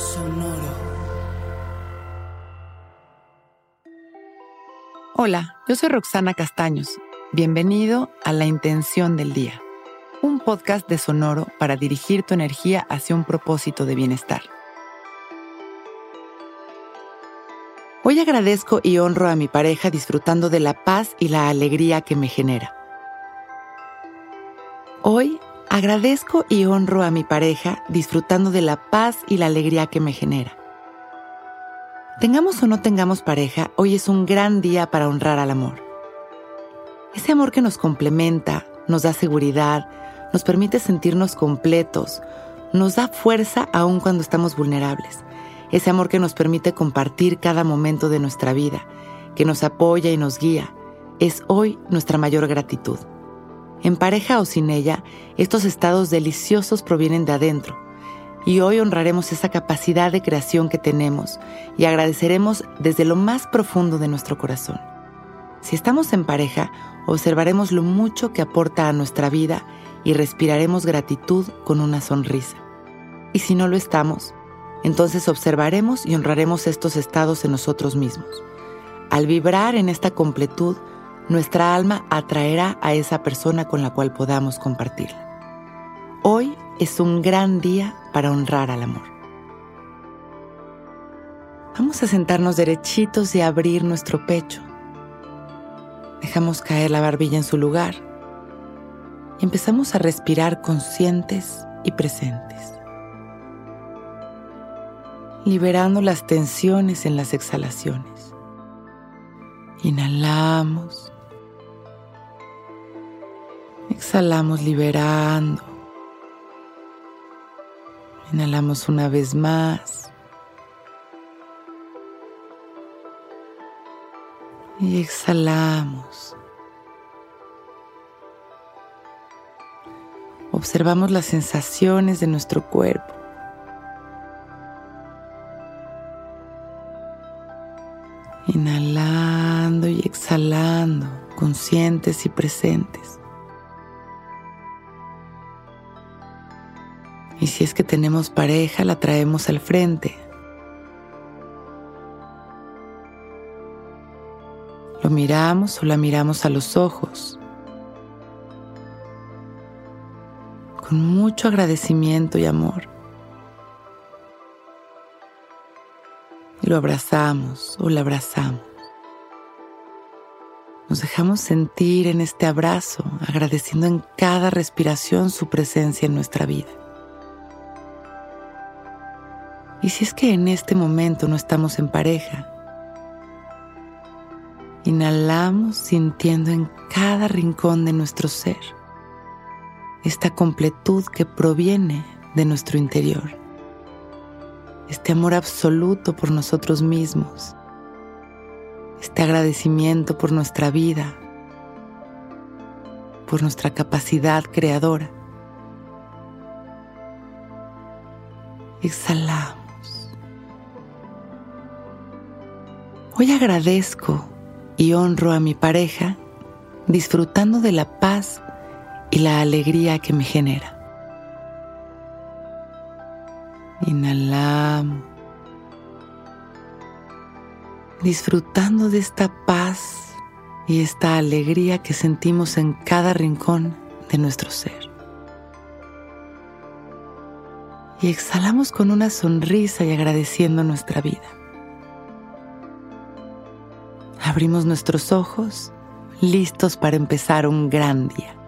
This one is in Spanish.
Sonoro. Hola, yo soy Roxana Castaños. Bienvenido a La Intención del Día, un podcast de Sonoro para dirigir tu energía hacia un propósito de bienestar. Hoy agradezco y honro a mi pareja disfrutando de la paz y la alegría que me genera. Hoy agradezco y honro a mi pareja disfrutando de la paz y la alegría que me genera. Tengamos o no tengamos pareja, hoy es un gran día para honrar al amor. Ese amor que nos complementa, nos da seguridad, nos permite sentirnos completos, nos da fuerza aun cuando estamos vulnerables. Ese amor que nos permite compartir cada momento de nuestra vida, que nos apoya y nos guía, es hoy nuestra mayor gratitud. En pareja o sin ella, estos estados deliciosos provienen de adentro y hoy honraremos esa capacidad de creación que tenemos y agradeceremos desde lo más profundo de nuestro corazón. Si estamos en pareja, observaremos lo mucho que aporta a nuestra vida y respiraremos gratitud con una sonrisa. Y si no lo estamos, entonces observaremos y honraremos estos estados en nosotros mismos. Al vibrar en esta completud, nuestra alma atraerá a esa persona con la cual podamos compartirla. Hoy es un gran día para honrar al amor. Vamos a sentarnos derechitos y abrir nuestro pecho. Dejamos caer la barbilla en su lugar y empezamos a respirar conscientes y presentes, liberando las tensiones en las exhalaciones. Inhalamos, exhalamos liberando Inhalamos una vez más. Y exhalamos. Observamos las sensaciones de nuestro cuerpo. Inhalando y exhalando, conscientes y presentes. Y si es que tenemos pareja, la traemos al frente. Lo miramos o la miramos a los ojos. Con mucho agradecimiento y amor. Y lo abrazamos o la abrazamos. Nos dejamos sentir en este abrazo, agradeciendo en cada respiración su presencia en nuestra vida. Y si es que en este momento no estamos en pareja, inhalamos sintiendo en cada rincón de nuestro ser esta completud que proviene de nuestro interior, este amor absoluto por nosotros mismos, este agradecimiento por nuestra vida, por nuestra capacidad creadora. Exhalamos. Hoy agradezco y honro a mi pareja disfrutando de la paz y la alegría que me genera. Inhalamos, disfrutando de esta paz y esta alegría que sentimos en cada rincón de nuestro ser. Y exhalamos con una sonrisa y agradeciendo nuestra vida. Abrimos nuestros ojos, listos para empezar un gran día.